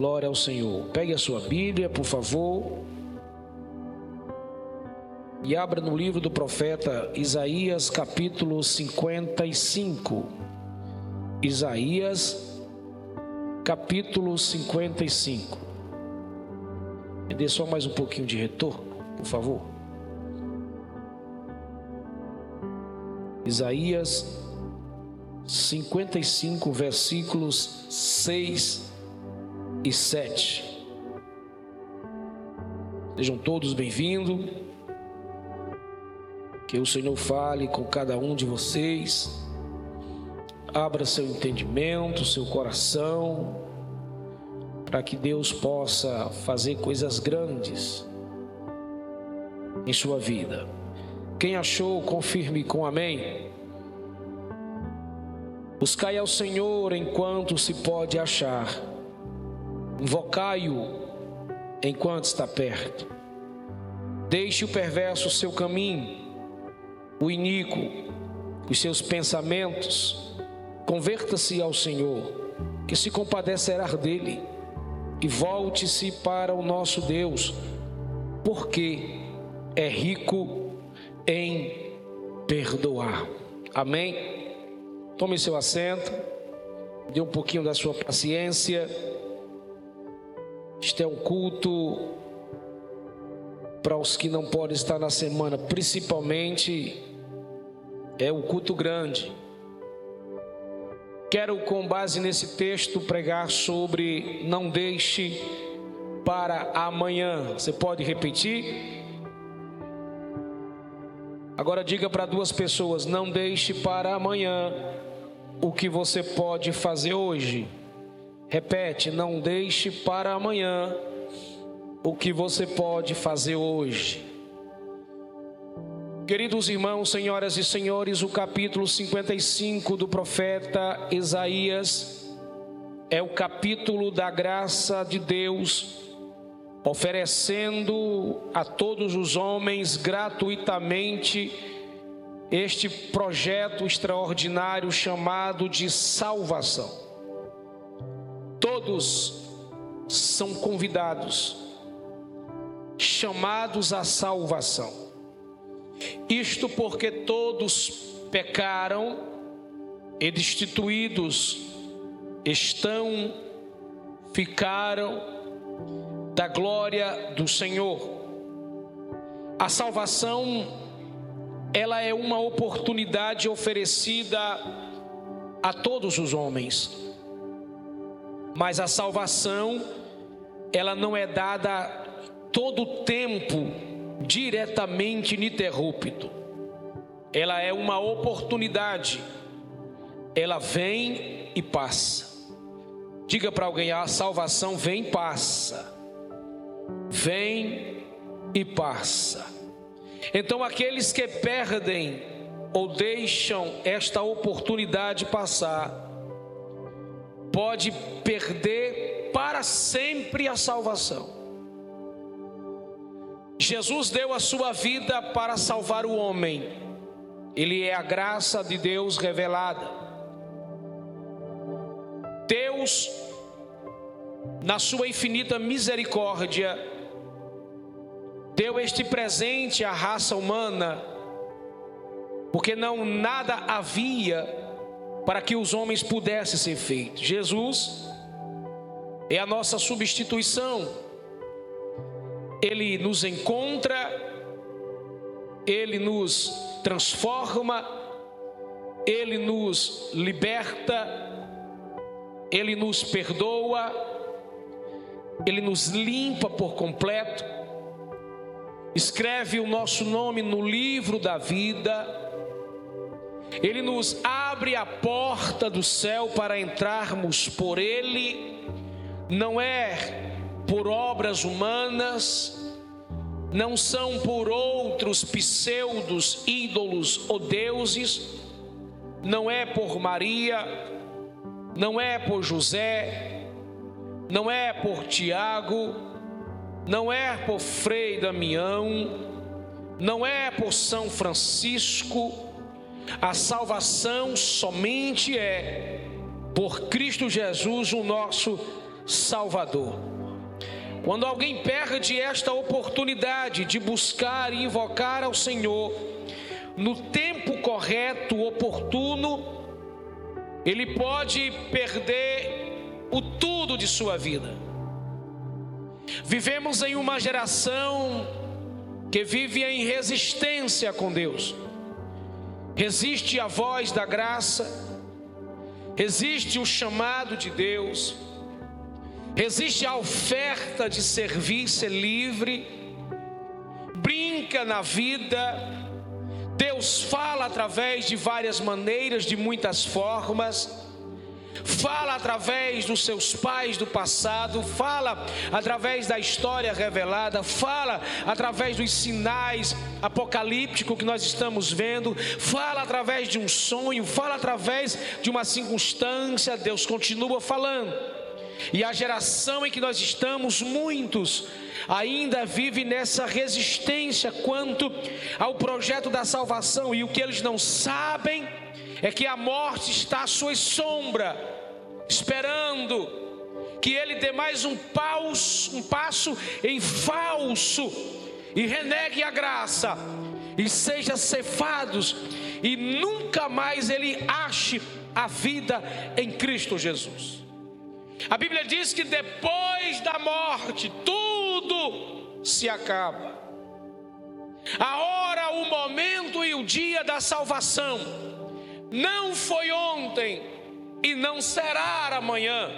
Glória ao Senhor. Pegue a sua Bíblia, por favor. E abra no livro do profeta Isaías, capítulo 55. Isaías, capítulo 55. Me dê só mais um pouquinho de retorno, por favor. Isaías 55, versículos 6 e 7. Sejam todos bem-vindos. Que o Senhor fale com cada um de vocês. Abra seu entendimento, seu coração, para que Deus possa fazer coisas grandes em sua vida. Quem achou, confirme com amém. Buscai ao Senhor enquanto se pode achar, invocai-o enquanto está perto. Deixe o perverso o seu caminho, o iníquo, os seus pensamentos, converta-se ao Senhor, que se compadecerá dele, e volte-se para o nosso Deus, porque é rico em perdoar. Amém. Tome seu assento, dê um pouquinho da sua paciência. Este é um culto para os que não podem estar na semana, principalmente é um culto grande. Quero, com base nesse texto, pregar sobre não deixe para amanhã. Você pode repetir? Agora diga para duas pessoas: não deixe para amanhã o que você pode fazer hoje. Repete, não deixe para amanhã o que você pode fazer hoje. Queridos irmãos, senhoras e senhores, o capítulo 55 do profeta Isaías é o capítulo da graça de Deus, oferecendo a todos os homens gratuitamente este projeto extraordinário chamado de salvação. Todos são convidados, chamados à salvação. Isto porque todos pecaram e destituídos estão, ficaram da glória do Senhor. A salvação ela é uma oportunidade oferecida a todos os homens. Mas a salvação, ela não é dada todo o tempo diretamente ininterrupto. Ela é uma oportunidade. Ela vem e passa. Diga para alguém: a salvação vem e passa. Vem e passa. Então, aqueles que perdem ou deixam esta oportunidade passar, pode perder para sempre a salvação. Jesus deu a sua vida para salvar o homem. Ele é a graça de Deus revelada. Deus, na sua infinita misericórdia, deu este presente à raça humana, porque não nada havia para que os homens pudessem ser feitos. Jesus é a nossa substituição. Ele nos encontra, ele nos transforma, ele nos liberta, ele nos perdoa, ele nos limpa por completo escreve o nosso nome no livro da vida, Ele nos abre a porta do céu para entrarmos por Ele, não é por obras humanas, não são por outros pseudos ídolos ou deuses, não é por Maria, não é por José, não é por Tiago, não é por Frei Damião, não é por São Francisco, a salvação somente é por Cristo Jesus, o nosso Salvador. Quando alguém perde esta oportunidade de buscar e invocar ao Senhor no tempo correto, oportuno, ele pode perder o tudo de sua vida. Vivemos em uma geração que vive em resistência com Deus. Resiste a voz da graça, resiste o chamado de Deus, resiste a oferta de servir, ser livre, brinca na vida. Deus fala através de várias maneiras, de muitas formas fala através dos seus pais do passado, fala através da história revelada, fala através dos sinais apocalípticos que nós estamos vendo, fala através de um sonho, fala através de uma circunstância, Deus continua falando. E a geração em que nós estamos, muitos ainda vive nessa resistência quanto ao projeto da salvação, e o que eles não sabem é que a morte está à sua sombra, esperando que ele dê mais um, paus, um passo em falso e renegue a graça e seja cefados e nunca mais ele ache a vida em Cristo Jesus. A Bíblia diz que depois da morte tudo se acaba. A hora, o momento e o dia da salvação não foi ontem e não será amanhã,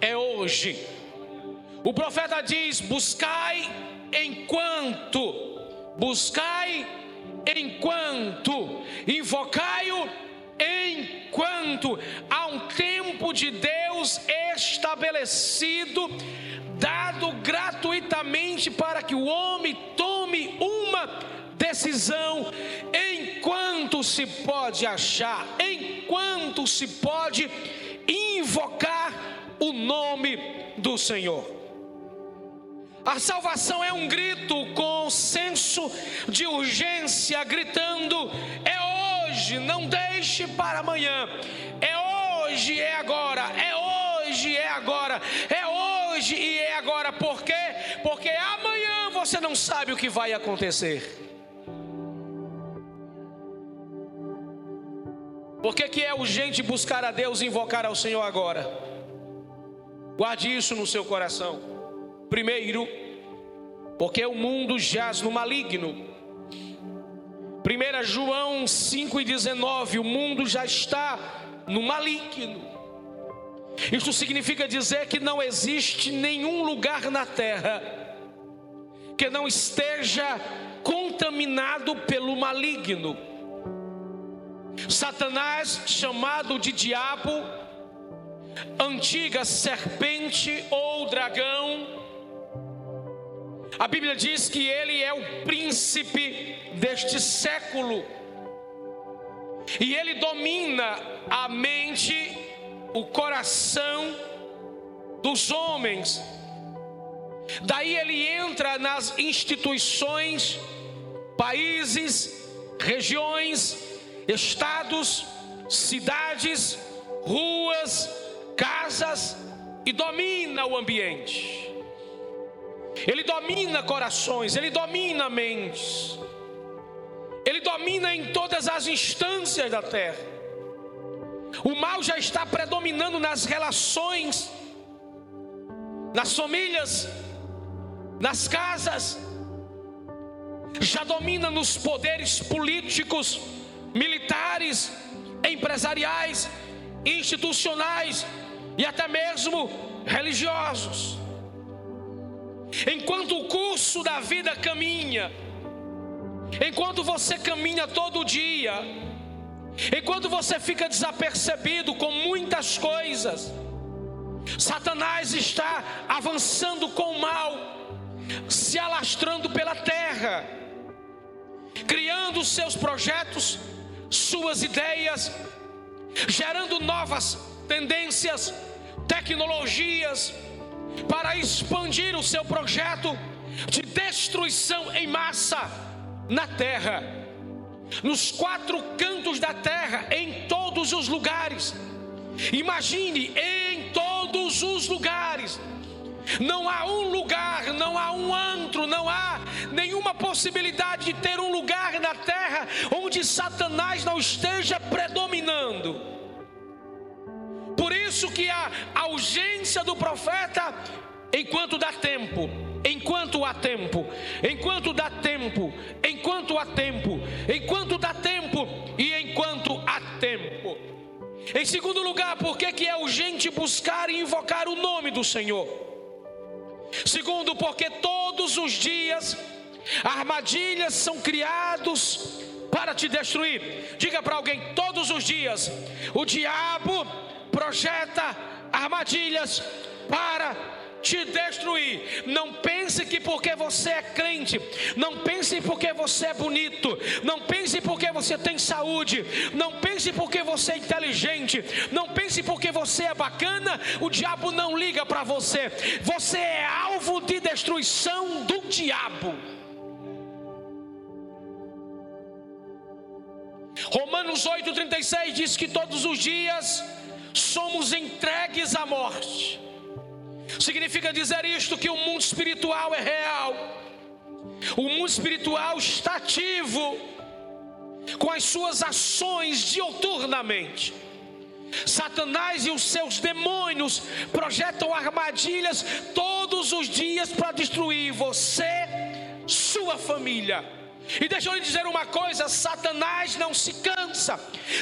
é hoje. O profeta diz: buscai enquanto, buscai enquanto, invocai-o enquanto há um tempo de Deus estabelecido, dado gratuitamente para que o homem tome uma decisão enquanto se pode achar, enquanto se pode invocar o nome do Senhor. A salvação é um grito com senso de urgência, gritando: é hoje, não deixe para amanhã, é hoje, é agora, é hoje, é agora, é hoje e é agora, por quê? Porque amanhã você não sabe o que vai acontecer. Por que, que é urgente buscar a Deus e invocar ao Senhor agora? Guarde isso no seu coração. Primeiro, porque o mundo jaz no maligno. 1 João 5,19: o mundo já está no maligno. Isso significa dizer que não existe nenhum lugar na terra que não esteja contaminado pelo maligno. Satanás, chamado de diabo, antiga serpente ou dragão, a Bíblia diz que ele é o príncipe deste século, e ele domina a mente, o coração dos homens. Daí ele entra nas instituições, países, regiões, estados, cidades, ruas, casas e domina o ambiente. Ele domina corações, ele domina mentes. Ele domina em todas as instâncias da terra. O mal já está predominando nas relações, nas famílias, nas casas, já domina nos poderes políticos, militares, empresariais, institucionais e até mesmo religiosos. Enquanto o curso da vida caminha, enquanto você caminha todo dia, enquanto você fica desapercebido com muitas coisas, Satanás está avançando com o mal, se alastrando pela terra, criando seus projetos, suas ideias, gerando novas tendências, tecnologias, para expandir o seu projeto de destruição em massa na terra, nos quatro cantos da terra, em todos os lugares. Imagine em todos os lugares. Não há um lugar, não há um antro, não há nenhuma possibilidade de ter um lugar na terra onde Satanás esteja predominando. Por isso que a ausência do profeta enquanto dá tempo, enquanto há tempo, enquanto dá tempo, enquanto há tempo, enquanto dá tempo e enquanto há tempo. Em segundo lugar, por que é urgente buscar e invocar o nome do Senhor? Segundo, porque todos os dias armadilhas são criados para te destruir. Diga para alguém: todos os dias o diabo projeta armadilhas para te destruir. Não pense que porque você é crente, não pense porque você é bonito, não pense porque você tem saúde, não pense porque você é inteligente, não pense porque você é bacana, o diabo não liga para você. Você é alvo de destruição do diabo. Romanos 8,36 diz que todos os dias somos entregues à morte. Significa dizer isto que o mundo espiritual é real. O mundo espiritual está ativo com as suas ações dioturnamente. Satanás e os seus demônios projetam armadilhas todos os dias para destruir você, sua família e deixa eu lhe dizer uma coisa: Satanás não se cansa,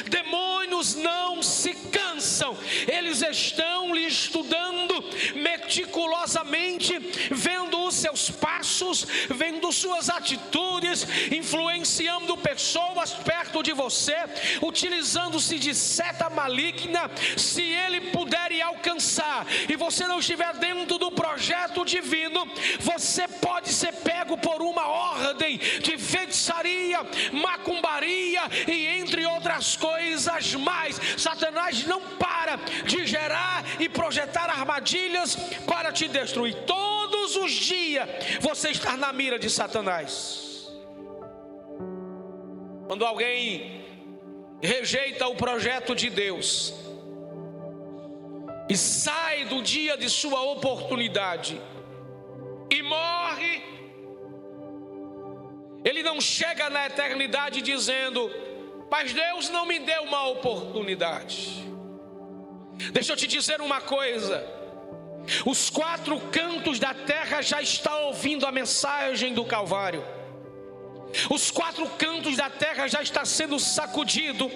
demônios não se cansam, eles estão lhe estudando meticulosamente, vendo os seus passos, vendo suas atitudes, influenciando pessoas perto de você, utilizando-se de seta maligna, se ele puder e alcançar, e você não estiver dentro do projeto divino, você pode ser pego por uma ordem de feitiçaria, macumbaria e entre outras coisas mais. Satanás não para de gerar e projetar armadilhas para te destruir. Todos os dias você está na mira de Satanás. Quando alguém rejeita o projeto de Deus e sai do dia de sua oportunidade e morre ele não chega na eternidade dizendo: Mas Deus não me deu uma oportunidade. Deixa eu te dizer uma coisa. Os quatro cantos da terra já estão ouvindo a mensagem do Calvário. Os quatro cantos da terra já está sendo sacudido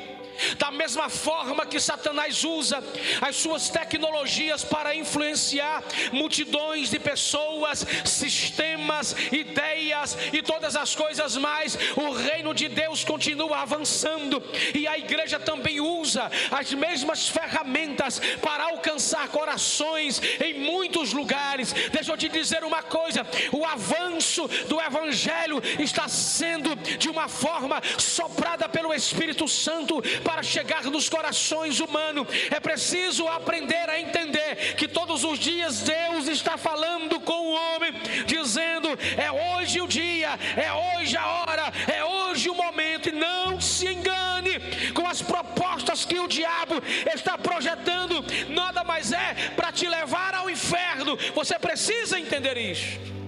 da mesma forma que Satanás usa as suas tecnologias para influenciar multidões de pessoas, sistemas, ideias e todas as coisas mais, o reino de Deus continua avançando e a igreja também usa as mesmas ferramentas para alcançar corações em muitos lugares. Deixa eu te dizer uma coisa: o avanço do evangelho está sendo de uma forma soprada pelo Espírito Santo para chegar nos corações humanos, é preciso aprender a entender que todos os dias Deus está falando com o homem, dizendo: é hoje o dia, é hoje a hora, é hoje o momento, e não se engane com as propostas que o diabo está projetando, nada mais é para te levar ao inferno, você precisa entender isso.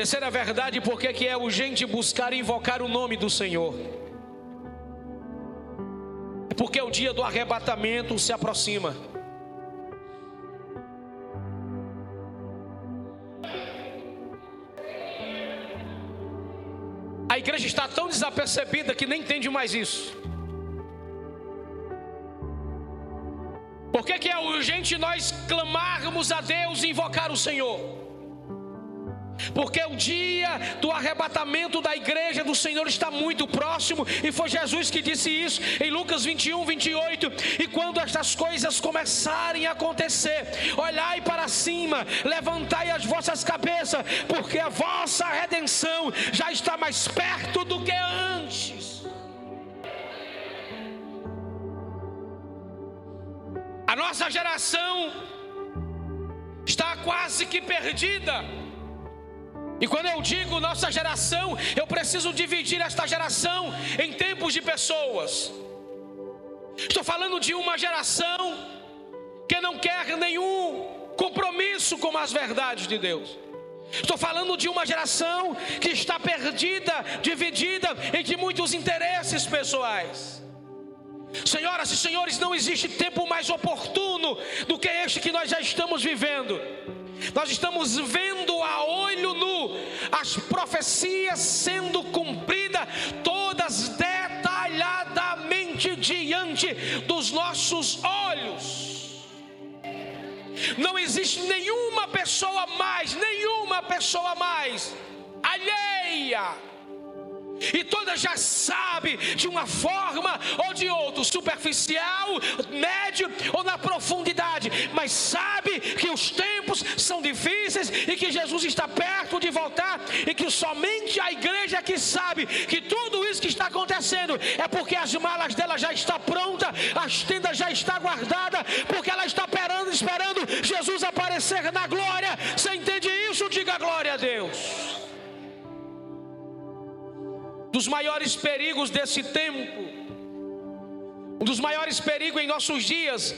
Terceira verdade, porque que é urgente buscar e invocar o nome do Senhor. É porque o dia do arrebatamento se aproxima. A igreja está tão desapercebida que nem entende mais isso. Por que, que é urgente nós clamarmos a Deus e invocar o Senhor? Porque o dia do arrebatamento da igreja do Senhor está muito próximo, e foi Jesus que disse isso em Lucas 21, 28. E quando estas coisas começarem a acontecer, olhai para cima, levantai as vossas cabeças, porque a vossa redenção já está mais perto do que antes. A nossa geração está quase que perdida e quando eu digo nossa geração, eu preciso dividir esta geração em tempos de pessoas. Estou falando de uma geração que não quer nenhum compromisso com as verdades de Deus. Estou falando de uma geração que está perdida, dividida entre muitos interesses pessoais. Senhoras e senhores, não existe tempo mais oportuno do que este que nós já estamos vivendo. Nós estamos vendo a olho nu as profecias sendo cumpridas, todas detalhadamente diante dos nossos olhos. Não existe nenhuma pessoa mais, nenhuma pessoa mais alheia e todas já sabem de uma forma ou de outra, superficial, médio ou na profundidade, mas sabe que os tempos são difíceis e que Jesus está perto de voltar e que somente a igreja que sabe que tudo isso que está acontecendo é porque as malas dela já está pronta, as tendas já está guardada, porque ela está esperando, esperando Jesus aparecer na glória. Você entende isso? Diga glória a Deus dos maiores perigos desse tempo, um dos maiores perigos em nossos dias,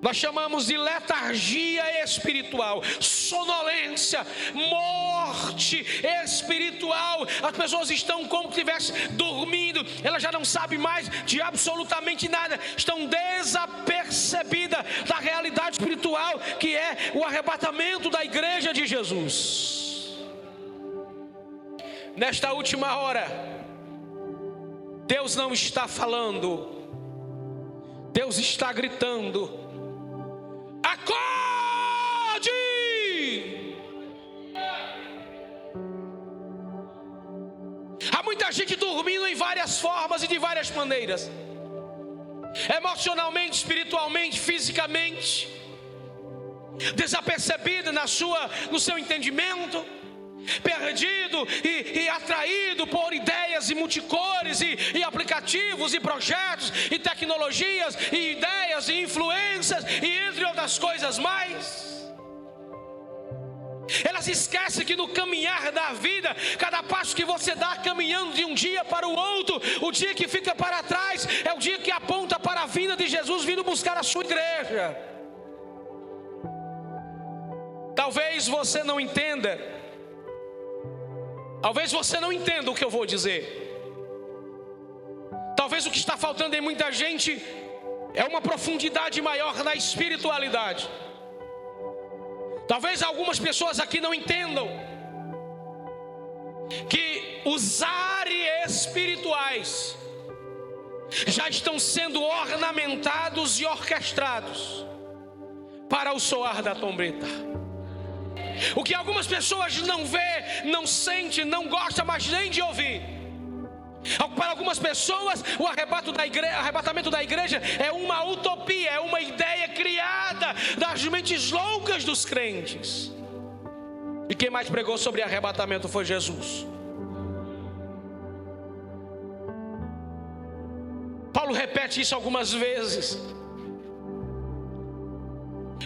nós chamamos de letargia espiritual, sonolência, morte espiritual. As pessoas estão como se estivessem dormindo, elas já não sabem mais de absolutamente nada, estão desapercebidas da realidade espiritual que é o arrebatamento da igreja de Jesus nesta última hora, Deus não está falando, Deus está gritando: acorde! Há muita gente dormindo em várias formas e de várias maneiras, emocionalmente, espiritualmente, fisicamente, desapercebida na sua, no seu entendimento perdido e, e, atraído por ideias e multicores e, e, aplicativos e projetos e tecnologias e ideias e influências e entre outras coisas mais. Elas esquecem que no caminhar da vida, cada passo que você dá caminhando de um dia para o outro, o dia que fica para trás é o dia que aponta para a vinda de Jesus vindo buscar a sua igreja. Talvez você não entenda Talvez você não entenda o que eu vou dizer. Talvez o que está faltando em muita gente é uma profundidade maior na espiritualidade. Talvez algumas pessoas aqui não entendam que os ares espirituais já estão sendo ornamentados e orquestrados para o soar da trombeta. O que algumas pessoas não vê, não sente, não gosta mais nem de ouvir. Para algumas pessoas, o arrebato da igreja, arrebatamento da igreja é uma utopia, é uma ideia criada das mentes loucas dos crentes. E quem mais pregou sobre arrebatamento foi Jesus. Paulo repete isso algumas vezes.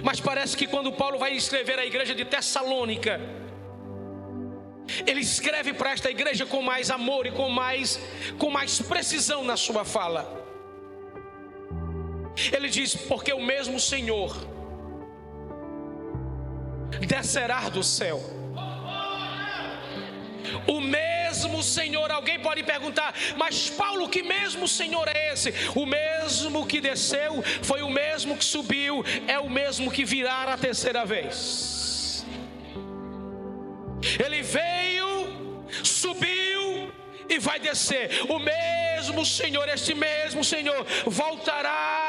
Mas parece que quando Paulo vai escrever a igreja de Tessalônica, ele escreve para esta igreja com mais amor e com mais, com mais precisão na sua fala. Ele diz: Porque o mesmo Senhor descerá do céu o mesmo Senhor, alguém pode perguntar, mas Paulo, que mesmo Senhor é esse? O mesmo que desceu, foi o mesmo que subiu, é o mesmo que virá a terceira vez. Ele veio, subiu e vai descer. O mesmo Senhor, este mesmo Senhor, voltará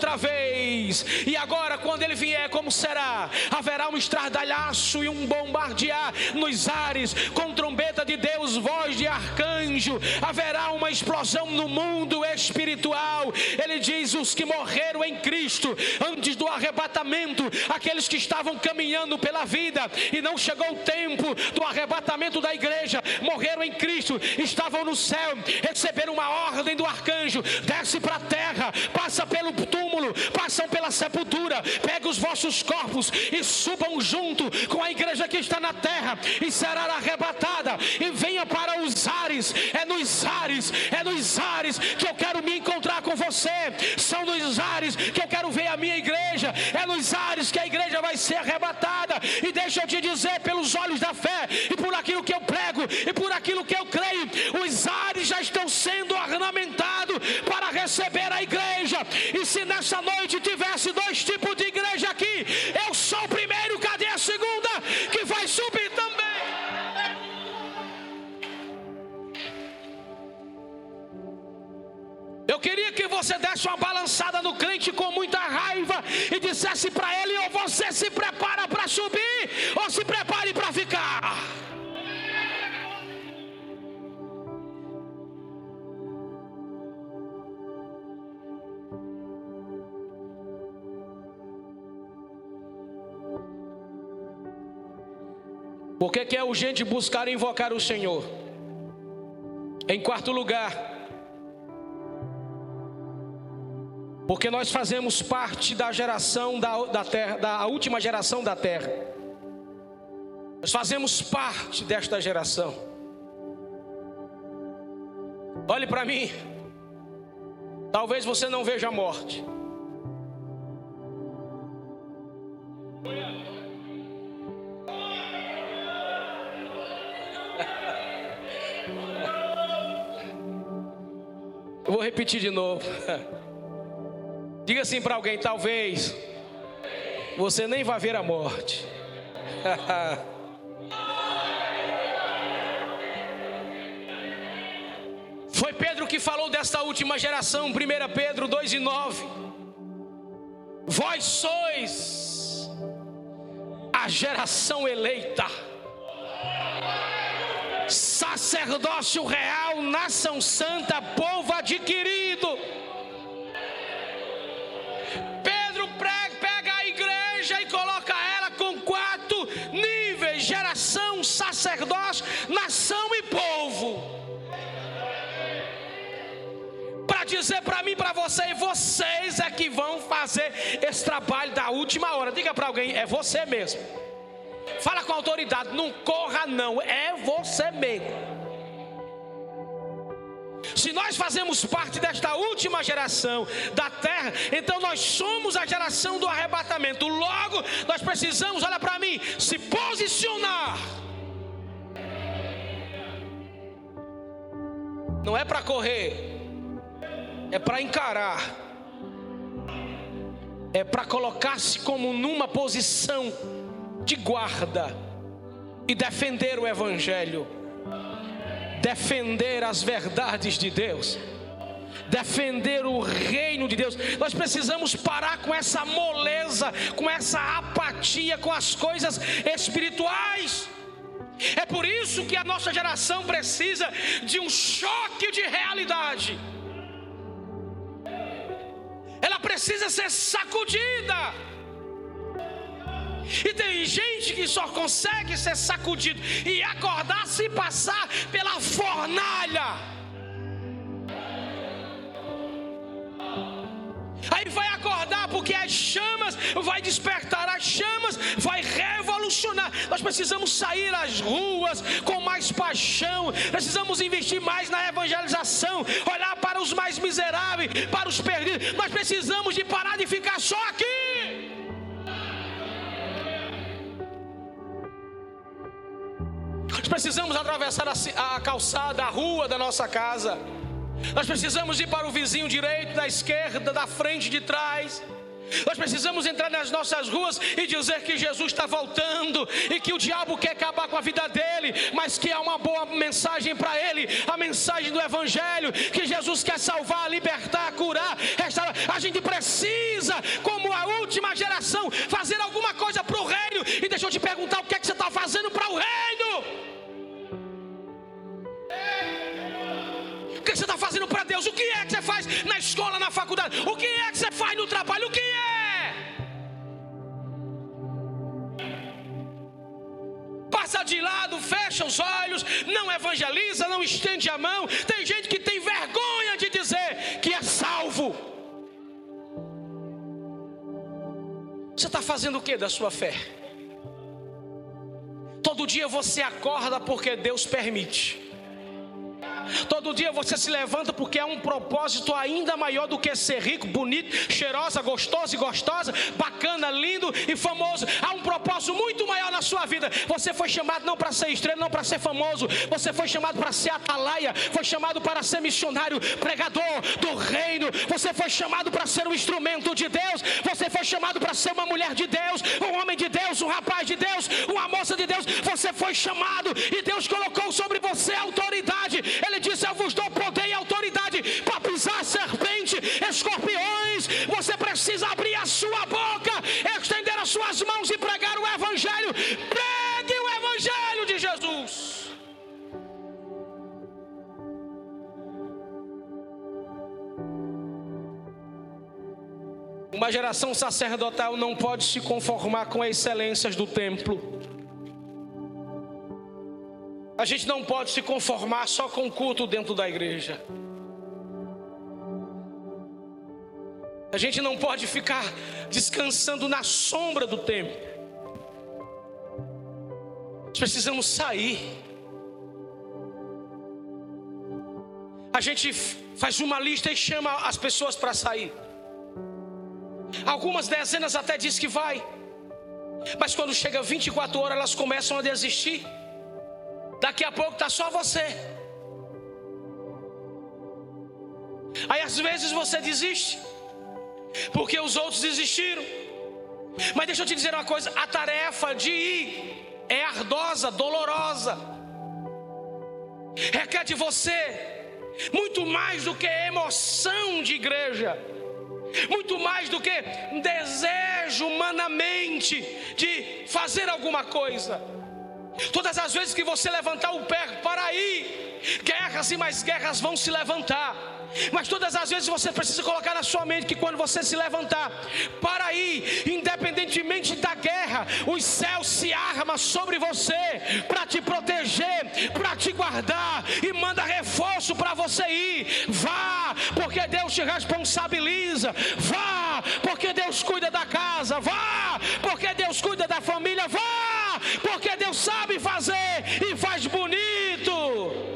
outra vez. E agora, quando ele vier, como será? Haverá um estardalhaço e um bombardear nos ares, com trombeta de Deus, voz de arcanjo. Haverá uma explosão no mundo espiritual. Ele diz: os que morreram em Cristo antes do arrebatamento, aqueles que estavam caminhando pela vida e não chegou o tempo do arrebatamento da igreja, morreram em Cristo, estavam no céu, receberam uma ordem do arcanjo: desce para a terra, passa pelo túmulo, passam pela sepultura, pega os vossos corpos e subam junto com a igreja que está na terra e será arrebatada e venha para os ares. É nos ares, é nos ares que eu quero me encontrar com você. São nos ares que eu quero ver a minha igreja. É nos ares que a igreja vai ser arrebatada. E deixa eu te dizer, pelos olhos da fé, e por aquilo que eu prego, e por aquilo que eu creio, os ares já estão sendo ornamentados nessa noite tivesse dois tipos de igreja aqui, eu sou o primeiro, cadê a segunda? Que vai subir também. Eu queria que você desse uma balançada no crente com muita raiva e dissesse para ele: ou você se prepara para subir, ou se prepare para ficar. Por que, que é urgente buscar e invocar o Senhor? Em quarto lugar, porque nós fazemos parte da geração da, da terra, da última geração da terra. Nós fazemos parte desta geração. Olhe para mim. Talvez você não veja a morte. Eu vou repetir de novo. Diga assim para alguém: talvez você nem vá ver a morte. Foi Pedro que falou desta última geração, 1 Pedro 2 e 9. Vós sois a geração eleita, sacerdócio real, nação santa, povo adquirido sacerdócio, nação e povo. Para dizer para mim, para você, vocês é que vão fazer esse trabalho da última hora. Diga para alguém, é você mesmo. Fala com autoridade, não corra não, é você mesmo. Se nós fazemos parte desta última geração da terra, então nós somos a geração do arrebatamento. Logo, nós precisamos, olha para mim, se posicionar Não é para correr, é para encarar, é para colocar-se como numa posição de guarda e defender o Evangelho, defender as verdades de Deus defender o reino de Deus. Nós precisamos parar com essa moleza, com essa apatia com as coisas espirituais. É por isso que a nossa geração precisa de um choque de realidade. Ela precisa ser sacudida. E tem gente que só consegue ser sacudido e acordar se passar pela fornalha. Aí vai acordar porque as chamas vai despertar as chamas, vai revolucionar. Nós precisamos sair às ruas com mais paixão, precisamos investir mais na evangelização, olhar para os mais miseráveis, para os perdidos. Nós precisamos de parar de ficar só aqui. Nós precisamos atravessar a, a calçada, a rua da nossa casa. Nós precisamos ir para o vizinho direito, da esquerda, da frente, de trás. Nós precisamos entrar nas nossas ruas e dizer que Jesus está voltando e que o diabo quer acabar com a vida dele, mas que há uma boa mensagem para ele a mensagem do Evangelho, que Jesus quer salvar, libertar, curar. A gente precisa, como a última geração, fazer alguma coisa para o reino. E deixa eu te perguntar: o que é que você está fazendo para o reino? O que você está fazendo para Deus? O que é que você faz na escola, na faculdade? O que é que você faz no trabalho? O que de lado, fecha os olhos, não evangeliza, não estende a mão. Tem gente que tem vergonha de dizer que é salvo. Você está fazendo o que da sua fé? Todo dia você acorda porque Deus permite. Todo dia você se levanta porque há um propósito ainda maior do que ser rico, bonito, cheirosa, gostosa e gostosa, bacana, lindo e famoso. Há um propósito muito maior na sua vida. Você foi chamado não para ser estrela, não para ser famoso. Você foi chamado para ser atalaia, foi chamado para ser missionário, pregador do reino. Você foi chamado para ser um instrumento de Deus. Você foi chamado para ser uma mulher de Deus, um homem de Deus, um rapaz de Deus, uma moça de Deus. Você foi chamado e Deus colocou sobre você autoridade. Ele disse: Eu vos dou poder e autoridade para pisar serpente, escorpiões. Você precisa abrir a sua boca, estender as suas mãos e pregar o Evangelho. Pregue o Evangelho de Jesus. Uma geração sacerdotal não pode se conformar com as excelências do templo. A gente não pode se conformar só com o culto dentro da igreja. A gente não pode ficar descansando na sombra do templo. Nós precisamos sair. A gente faz uma lista e chama as pessoas para sair. Algumas dezenas até diz que vai. Mas quando chega 24 horas, elas começam a desistir. Daqui a pouco está só você. Aí às vezes você desiste, porque os outros desistiram. Mas deixa eu te dizer uma coisa: a tarefa de ir é ardosa, dolorosa, requer de você muito mais do que emoção de igreja, muito mais do que desejo humanamente de fazer alguma coisa. Todas as vezes que você levantar o pé para aí, guerras e mais guerras vão se levantar. Mas todas as vezes você precisa colocar na sua mente que quando você se levantar para aí, independentemente da guerra, os céus se armam sobre você para te proteger, para te guardar e manda reforço para você ir. Vá, porque Deus te responsabiliza. Vá, porque Deus cuida da casa. Vá, porque Deus cuida da família. Vá porque Deus sabe fazer e faz bonito.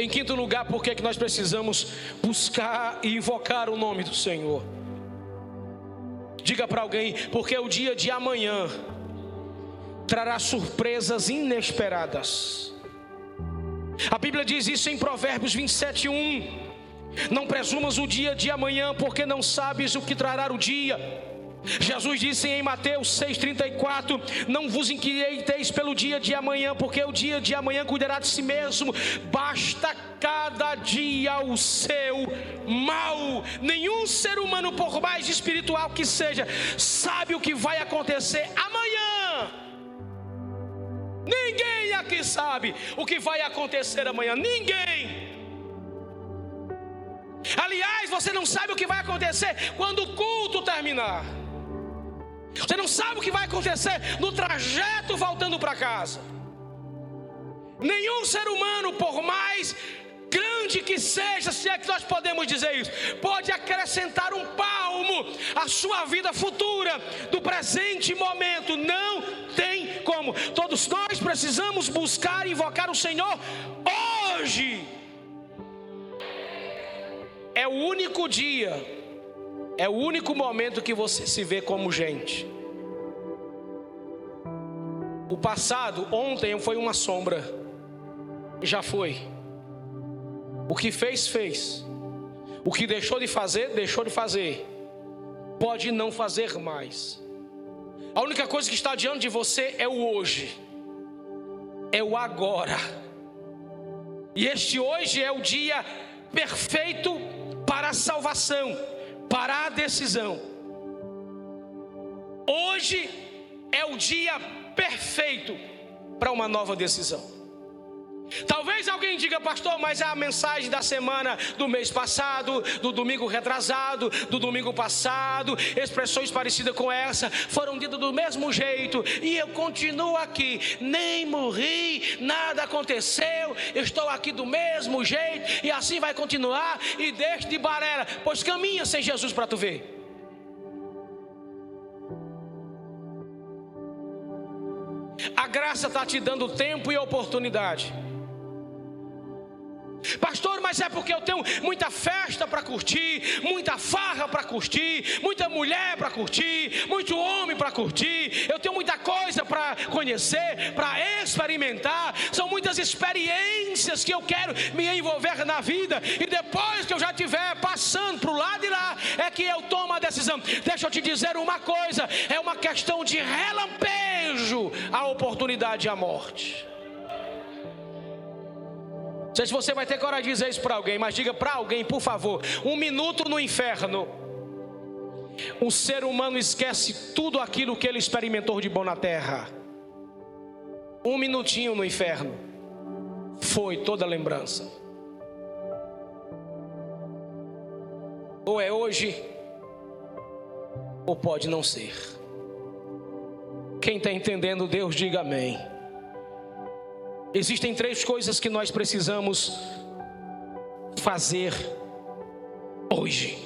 Em quinto lugar, por que nós precisamos buscar e invocar o nome do Senhor? Diga para alguém, porque o dia de amanhã trará surpresas inesperadas. A Bíblia diz isso em Provérbios 27, 1. Não presumas o dia de amanhã, porque não sabes o que trará o dia. Jesus disse em Mateus 6,34: Não vos inquieteis pelo dia de amanhã, porque o dia de amanhã cuidará de si mesmo, basta cada dia o seu mal. Nenhum ser humano, por mais espiritual que seja, sabe o que vai acontecer amanhã. Ninguém aqui sabe o que vai acontecer amanhã. Ninguém. Aliás, você não sabe o que vai acontecer quando o culto terminar. Você não sabe o que vai acontecer no trajeto voltando para casa. Nenhum ser humano, por mais grande que seja, se é que nós podemos dizer isso, pode acrescentar um palmo à sua vida futura, do presente momento. Não tem como. Todos nós precisamos buscar e invocar o Senhor hoje. É o único dia, é o único momento que você se vê como gente. O passado, ontem, foi uma sombra, já foi. O que fez, fez. O que deixou de fazer, deixou de fazer. Pode não fazer mais. A única coisa que está diante de você é o hoje, é o agora. E este hoje é o dia perfeito para a salvação, para a decisão. Hoje é o dia perfeito para uma nova decisão. Talvez alguém diga, pastor, mas é a mensagem da semana do mês passado, do domingo retrasado, do domingo passado, expressões parecidas com essa, foram ditas do mesmo jeito, e eu continuo aqui, nem morri, nada aconteceu, estou aqui do mesmo jeito, e assim vai continuar, e deixe de barela, pois caminha sem Jesus para tu ver. A graça está te dando tempo e oportunidade. Pastor, mas é porque eu tenho muita festa para curtir, muita farra para curtir, muita mulher para curtir, muito homem para curtir, eu tenho muita coisa para conhecer, para experimentar. São muitas experiências que eu quero me envolver na vida, e depois que eu já estiver passando para o lado de lá, é que eu tomo a decisão. Deixa eu te dizer uma coisa: é uma questão de relampejo a oportunidade e a morte sei se você vai ter coragem de dizer isso para alguém, mas diga para alguém, por favor: um minuto no inferno. Um ser humano esquece tudo aquilo que ele experimentou de bom na terra. Um minutinho no inferno foi toda a lembrança. Ou é hoje, ou pode não ser. Quem está entendendo, Deus diga amém. Existem três coisas que nós precisamos fazer hoje.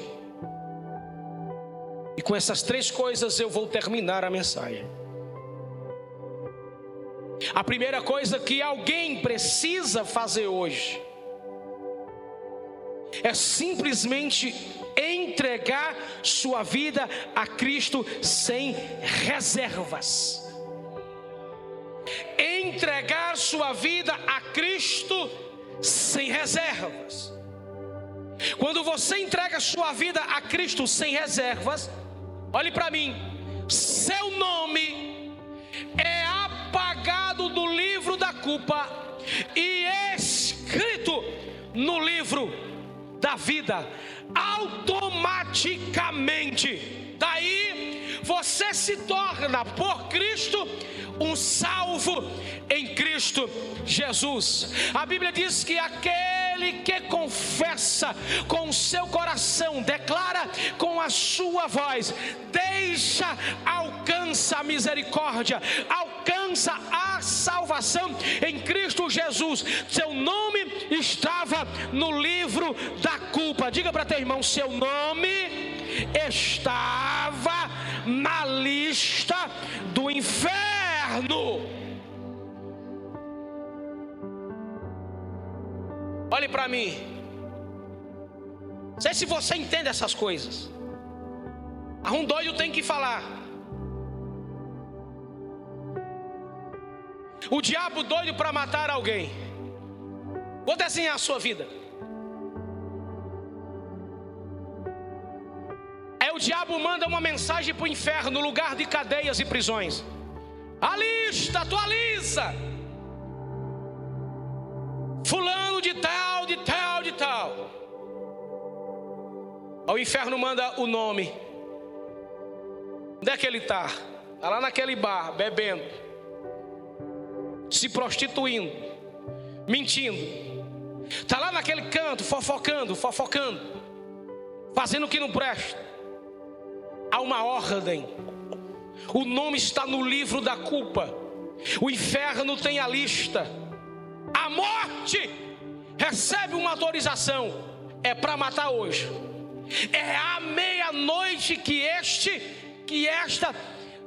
E com essas três coisas eu vou terminar a mensagem. A primeira coisa que alguém precisa fazer hoje é simplesmente entregar sua vida a Cristo sem reservas entregar sua vida a Cristo sem reservas. Quando você entrega sua vida a Cristo sem reservas, olhe para mim, seu nome é apagado do livro da culpa e escrito no livro da vida automaticamente. Daí você se torna por Cristo um salvo em Cristo Jesus. A Bíblia diz que aquele que confessa com o seu coração, declara com a sua voz, deixa, alcança a misericórdia, alcança a salvação em Cristo Jesus. Seu nome estava no livro da culpa. Diga para teu irmão: seu nome estava na lista do inferno. Olhe para mim. Não sei se você entende essas coisas. Um doido tem que falar. O diabo doido para matar alguém. Vou desenhar a sua vida. É o diabo manda uma mensagem para o inferno, no lugar de cadeias e prisões. A lista, atualiza. Fulano de tal, de tal, de tal. O inferno manda o nome. Onde é que ele está? Está lá naquele bar, bebendo, se prostituindo, mentindo. Está lá naquele canto, fofocando, fofocando, fazendo o que não presta. Há uma ordem o nome está no livro da culpa. O inferno tem a lista. A morte recebe uma autorização. É para matar hoje. É à meia-noite que este, que esta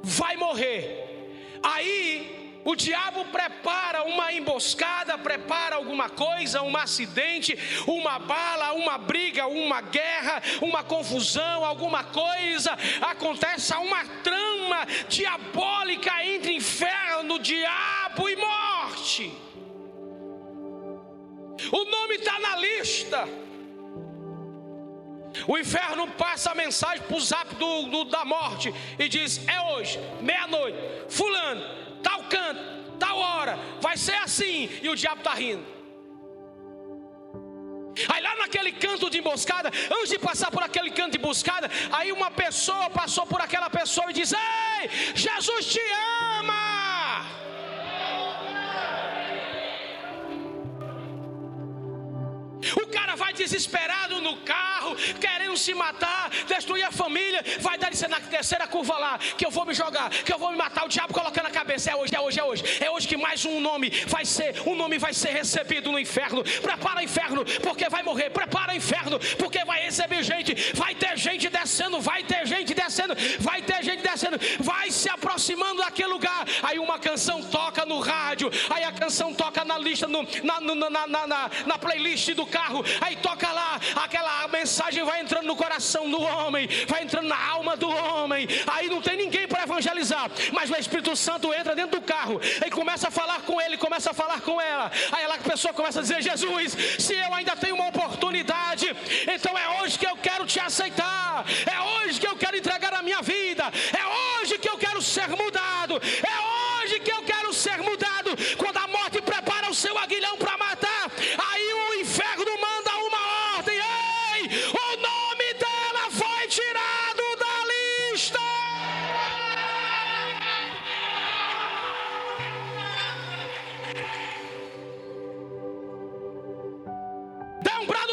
vai morrer. Aí o diabo prepara uma emboscada, prepara alguma coisa, um acidente, uma bala, uma briga, uma guerra, uma confusão, alguma coisa. Acontece uma trama diabólica entre inferno, diabo e morte. O nome está na lista. O inferno passa a mensagem para o zap do, do, da morte e diz: É hoje, meia-noite, Fulano, tal canto, tal hora, vai ser assim, e o diabo está rindo. Aí lá naquele canto de emboscada, antes de passar por aquele canto de emboscada, aí uma pessoa passou por aquela pessoa e diz: Ei, Jesus te ama. O cara vai desesperado no carro, querendo se matar, destruir a família, vai dar na terceira curva lá, que eu vou me jogar, que eu vou me matar. O diabo coloca na cabeça: é hoje, é hoje, é hoje, é hoje que mais um nome vai ser, um nome vai ser recebido no inferno. Prepara o inferno, porque vai morrer. Prepara o inferno, porque vai receber gente. Vai ter gente descendo, vai ter gente descendo, vai ter gente descendo, vai se aproximando daquele lugar. Aí uma canção toca no rádio, aí a canção toca na lista, no, na, na, na, na playlist do carro, aí toca lá, aquela mensagem vai entrando no coração do homem, vai entrando na alma do homem. Aí não tem ninguém para evangelizar, mas o Espírito Santo entra dentro do carro e começa a falar com ele, começa a falar com ela. Aí ela, a pessoa começa a dizer: Jesus, se eu ainda tenho uma oportunidade, então é hoje que eu quero te aceitar, é hoje que eu quero entregar a minha vida, é hoje que eu quero ser mudado, é hoje que eu quero ser mudado. Quando a morte prepara o seu aguilhão para matar, aí o inferno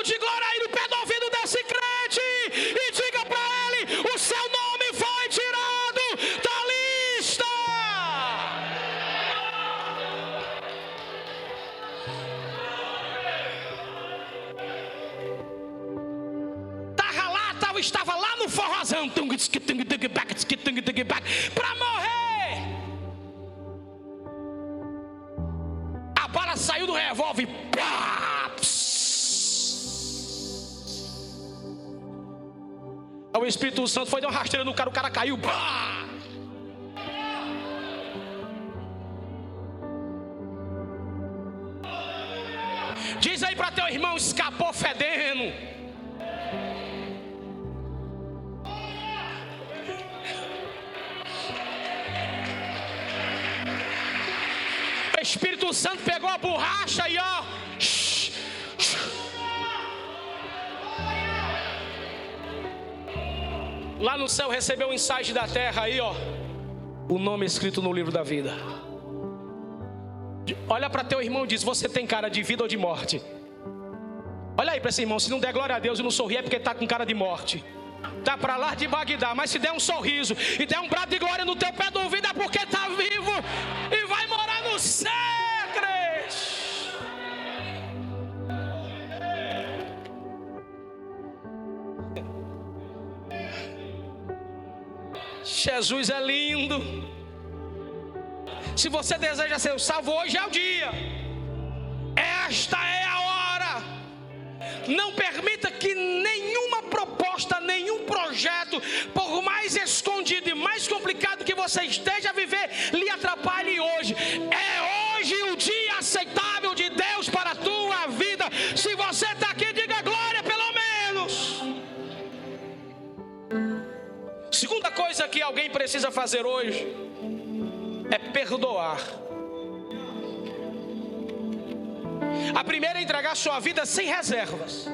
De glória aí no pé do ouvido desse crente e diga para ele: o seu nome foi tirado da lista. Tava lá, tava, estava lá no forrozão para morrer. A bala saiu do revólver. Espírito Santo foi dar uma rasteira no cara, o cara caiu. Diz aí para teu irmão, escapou Lá no céu recebeu um insight da terra aí, ó. O nome escrito no livro da vida. Olha para teu irmão e diz: Você tem cara de vida ou de morte? Olha aí para esse irmão: Se não der glória a Deus e não sorrir, é porque está com cara de morte. Tá para lá de Bagdá, mas se der um sorriso e der um brado de glória no teu pé do ouvido, é porque está vivo e vai morar no céu, Jesus é lindo. Se você deseja ser salvo, hoje é o dia. Esta é a hora. Não permita que nenhuma proposta, nenhum projeto, por mais escondido e mais complicado que você esteja a viver, lhe atrapalhe hoje. Coisa que alguém precisa fazer hoje é perdoar. A primeira é entregar sua vida sem reservas.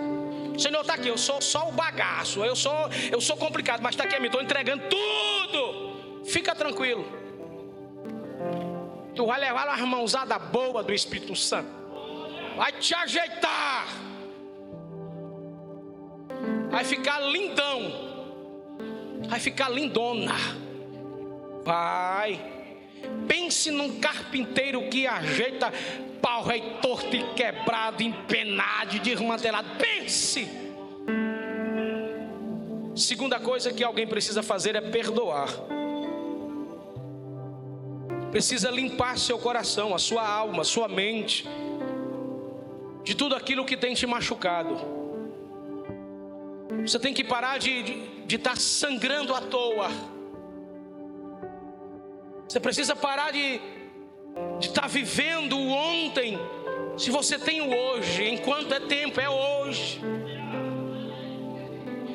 Senhor, está aqui, eu sou só o bagaço, eu sou, eu sou complicado, mas está aqui, me estou entregando tudo. Fica tranquilo. Tu vai levar uma mãozada boa do Espírito Santo. Vai te ajeitar. Vai ficar lindão. Vai ficar lindona. Vai. Pense num carpinteiro que ajeita pau rei torto e quebrado, empenado, desmantelado. Pense. Segunda coisa que alguém precisa fazer é perdoar. Precisa limpar seu coração, a sua alma, sua mente, de tudo aquilo que tem te machucado. Você tem que parar de estar de, de tá sangrando à toa. Você precisa parar de estar tá vivendo o ontem. Se você tem o hoje, enquanto é tempo, é hoje.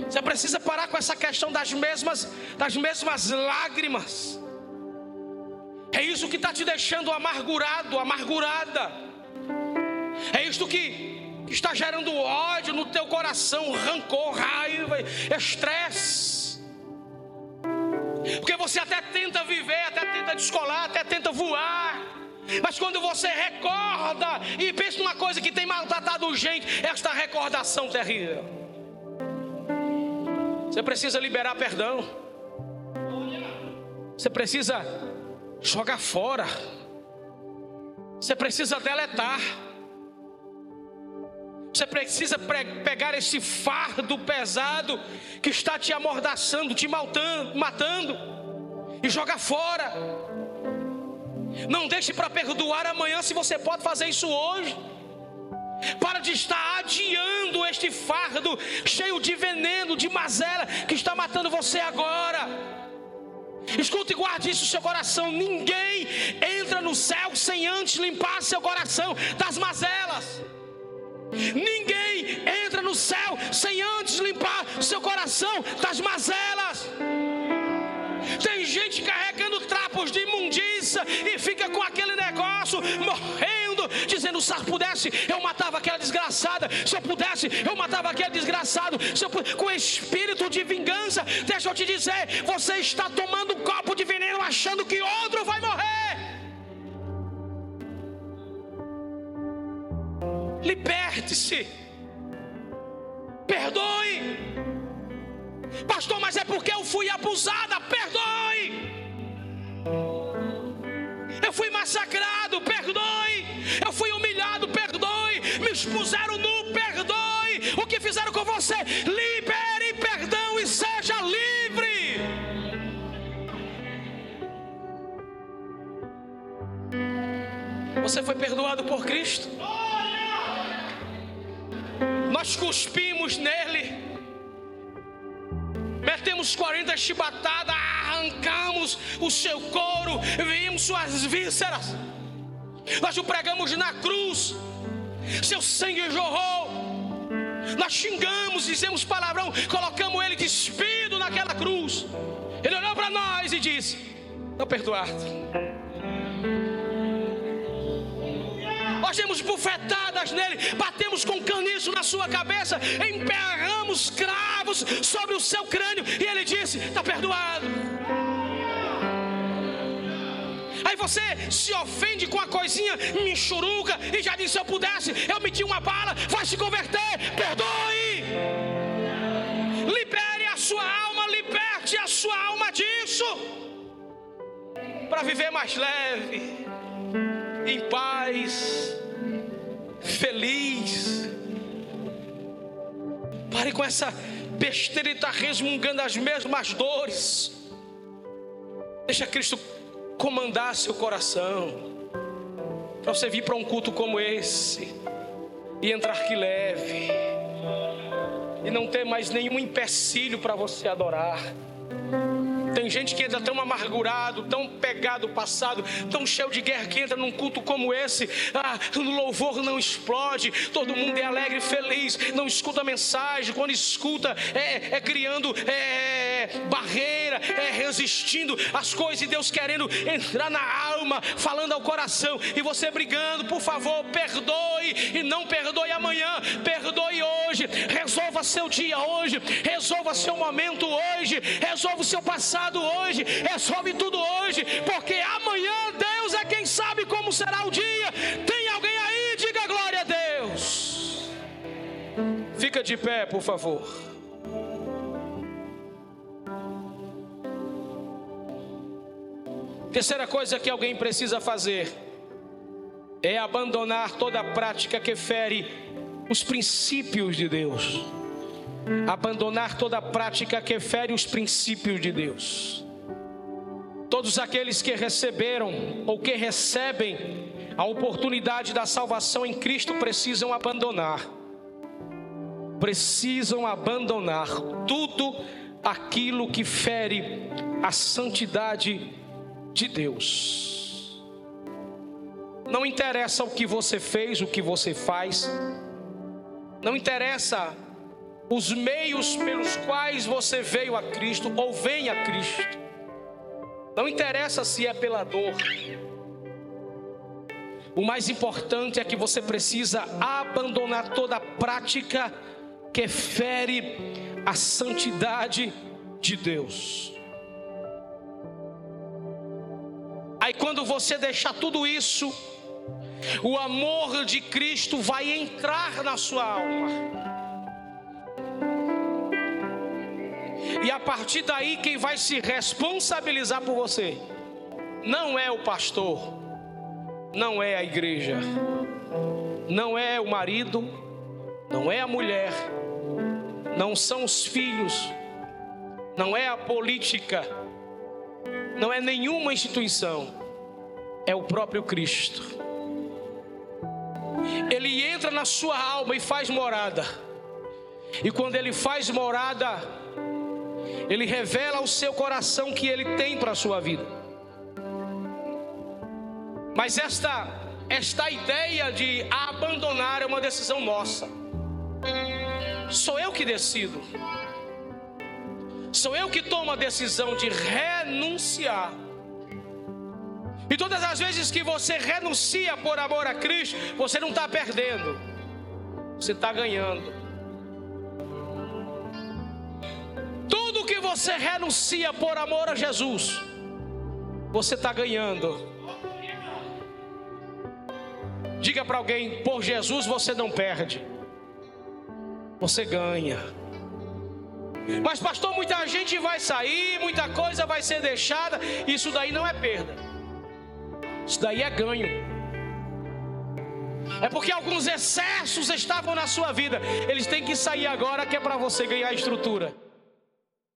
Você precisa parar com essa questão das mesmas, das mesmas lágrimas. É isso que está te deixando amargurado, amargurada. É isto que está gerando ódio no teu coração, rancor, raiva, estresse. Porque você até tenta viver, até tenta descolar, até tenta voar. Mas quando você recorda e pensa numa coisa que tem maltratado gente, esta recordação terrível. Você precisa liberar perdão. Você precisa jogar fora. Você precisa deletar. Você precisa pegar esse fardo pesado que está te amordaçando, te maltando, matando e jogar fora. Não deixe para perdoar amanhã se você pode fazer isso hoje. Para de estar adiando este fardo cheio de veneno, de mazela que está matando você agora. Escute e guarde isso no seu coração. Ninguém entra no céu sem antes limpar seu coração das mazelas. Ninguém entra no céu sem antes limpar seu coração das mazelas. Tem gente carregando trapos de imundícia e fica com aquele negócio morrendo, dizendo: se eu pudesse, eu matava aquela desgraçada. Se eu pudesse, eu matava aquele desgraçado. Se eu, com espírito de vingança, deixa eu te dizer: você está tomando um copo de veneno achando que outro vai morrer. Liberte-se. Perdoe. Pastor, mas é porque eu fui abusada. Perdoe. Eu fui massacrado. Perdoe. Eu fui humilhado. Perdoe. Me expuseram nu. Perdoe. O que fizeram com você? Libere perdão e seja livre. Você foi perdoado por Cristo. Nós cuspimos nele metemos 40 chibatadas, arrancamos o seu couro, vimos suas vísceras, nós o pregamos na cruz, seu sangue jorrou, nós xingamos, dizemos palavrão, colocamos ele despido naquela cruz. Ele olhou para nós e disse: Não perdoar-te. nós demos bufetadas nele, batemos com sua cabeça, emperramos cravos sobre o seu crânio, e ele disse: Está perdoado. Aí você se ofende com a coisinha michuruca e já disse: se eu pudesse, eu meti uma bala, vai se converter, perdoe. Libere a sua alma, liberte a sua alma disso. Para viver mais leve, em paz, feliz. Pare com essa besteira e está resmungando as mesmas dores. Deixa Cristo comandar seu coração. Para você vir para um culto como esse e entrar que leve. E não ter mais nenhum empecilho para você adorar. Tem gente que entra tão amargurado, tão pegado passado, tão cheio de guerra que entra num culto como esse. Ah, no louvor não explode, todo mundo é alegre e feliz, não escuta a mensagem. Quando escuta, é, é criando é, barreira, é resistindo às coisas de Deus querendo entrar na alma, falando ao coração, e você brigando, por favor, perdoe e não perdoe amanhã, perdoe hoje, resolva seu dia hoje, resolva seu momento hoje, resolva o seu passado hoje, resolve tudo hoje, porque amanhã Deus é quem sabe como será o dia. Tem alguém aí? Diga glória a Deus. Fica de pé, por favor. Terceira coisa que alguém precisa fazer é abandonar toda prática que fere os princípios de Deus abandonar toda prática que fere os princípios de Deus. Todos aqueles que receberam ou que recebem a oportunidade da salvação em Cristo precisam abandonar. Precisam abandonar tudo aquilo que fere a santidade de Deus. Não interessa o que você fez, o que você faz. Não interessa os meios pelos quais você veio a Cristo ou vem a Cristo. Não interessa se é pela dor. O mais importante é que você precisa abandonar toda prática que fere a santidade de Deus. Aí quando você deixar tudo isso, o amor de Cristo vai entrar na sua alma. E a partir daí, quem vai se responsabilizar por você não é o pastor, não é a igreja, não é o marido, não é a mulher, não são os filhos, não é a política, não é nenhuma instituição, é o próprio Cristo. Ele entra na sua alma e faz morada. E quando ele faz morada, ele revela ao seu coração que ele tem para a sua vida. Mas esta esta ideia de abandonar é uma decisão nossa. Sou eu que decido. Sou eu que tomo a decisão de renunciar. E todas as vezes que você renuncia por amor a Cristo, você não está perdendo, você está ganhando. Você renuncia por amor a Jesus, você está ganhando. Diga para alguém: por Jesus você não perde, você ganha. Mas, pastor, muita gente vai sair, muita coisa vai ser deixada. Isso daí não é perda, isso daí é ganho. É porque alguns excessos estavam na sua vida, eles têm que sair agora, que é para você ganhar estrutura.